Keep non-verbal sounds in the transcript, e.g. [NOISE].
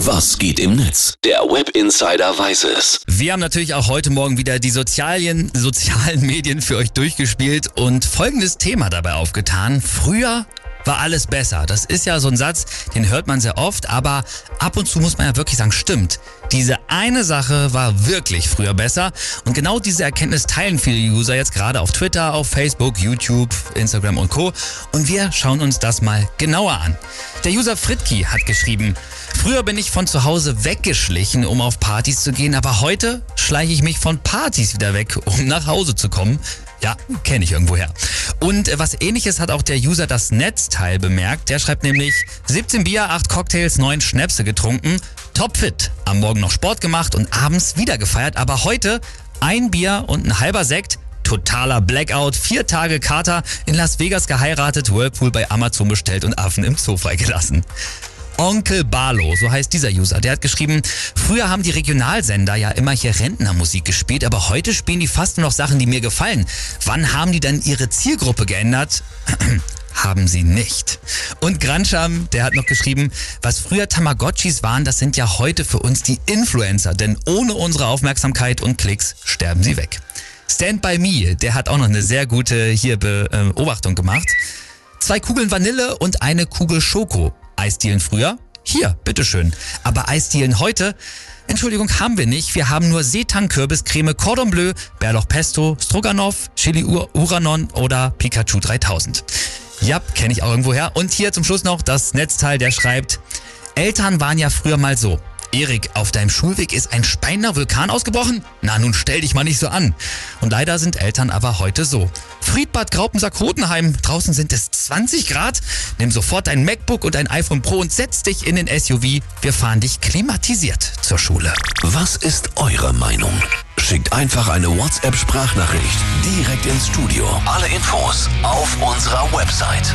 Was geht im Netz? Der Web Insider weiß es. Wir haben natürlich auch heute Morgen wieder die sozialen, [LAUGHS] sozialen Medien für euch durchgespielt und folgendes Thema dabei aufgetan. Früher war alles besser. Das ist ja so ein Satz, den hört man sehr oft, aber ab und zu muss man ja wirklich sagen, stimmt. Diese eine Sache war wirklich früher besser und genau diese Erkenntnis teilen viele User jetzt gerade auf Twitter, auf Facebook, YouTube, Instagram und Co. Und wir schauen uns das mal genauer an. Der User Fritki hat geschrieben, Früher bin ich von zu Hause weggeschlichen, um auf Partys zu gehen, aber heute schleiche ich mich von Partys wieder weg, um nach Hause zu kommen. Ja, kenne ich irgendwoher. Und äh, was ähnliches hat auch der User das Netzteil bemerkt. Der schreibt nämlich 17 Bier, 8 Cocktails, 9 Schnäpse getrunken, topfit, am Morgen noch Sport gemacht und abends wieder gefeiert, aber heute ein Bier und ein halber Sekt, totaler Blackout, vier Tage Kater, in Las Vegas geheiratet, Whirlpool bei Amazon bestellt und Affen im Zoo freigelassen. Onkel Barlo, so heißt dieser User, der hat geschrieben, früher haben die Regionalsender ja immer hier Rentnermusik gespielt, aber heute spielen die fast nur noch Sachen, die mir gefallen. Wann haben die dann ihre Zielgruppe geändert? [CLEARS THROAT] haben sie nicht. Und Granscham, der hat noch geschrieben, was früher Tamagotchis waren, das sind ja heute für uns die Influencer, denn ohne unsere Aufmerksamkeit und Klicks sterben sie weg. Stand by Me, der hat auch noch eine sehr gute hier Beobachtung gemacht. Zwei Kugeln Vanille und eine Kugel Schoko. Eisdielen früher? Hier, bitteschön. Aber Eisdielen heute? Entschuldigung, haben wir nicht. Wir haben nur Seetang-Kürbiscreme, Cordon Bleu, Bärlauch Pesto, Stroganoff, Chili Uranon oder Pikachu 3000. Ja, kenne ich auch irgendwoher. Und hier zum Schluss noch das Netzteil, der schreibt, Eltern waren ja früher mal so. Erik, auf deinem Schulweg ist ein Speiner Vulkan ausgebrochen? Na, nun stell dich mal nicht so an. Und leider sind Eltern aber heute so. Friedbad Graupensack-Rotenheim, draußen sind es 20 Grad. Nimm sofort dein MacBook und ein iPhone Pro und setz dich in den SUV. Wir fahren dich klimatisiert zur Schule. Was ist eure Meinung? Schickt einfach eine WhatsApp-Sprachnachricht direkt ins Studio. Alle Infos auf unserer Website